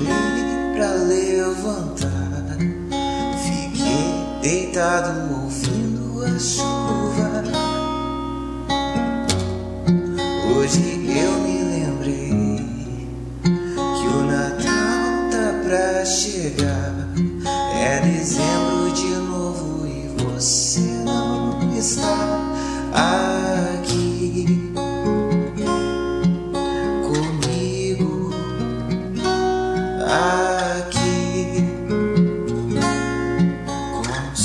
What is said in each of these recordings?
Demorei pra levantar, fiquei deitado ouvindo a chuva. Hoje eu me lembrei que o Natal tá pra chegar.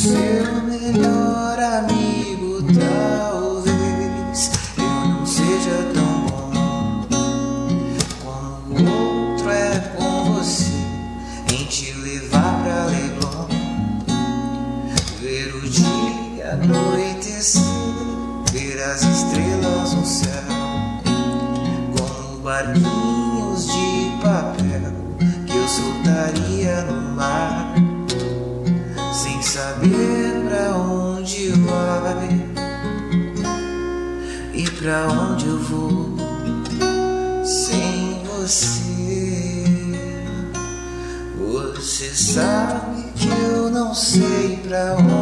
Seu melhor amigo, talvez eu não seja tão bom. Como o outro é com você em te levar pra Leblon, ver o dia anoitecer, ver as estrelas no céu, como barquinhos de papel que eu soltaria no mar sem saber pra onde vai e pra onde eu vou sem você. Você sabe que eu não sei pra onde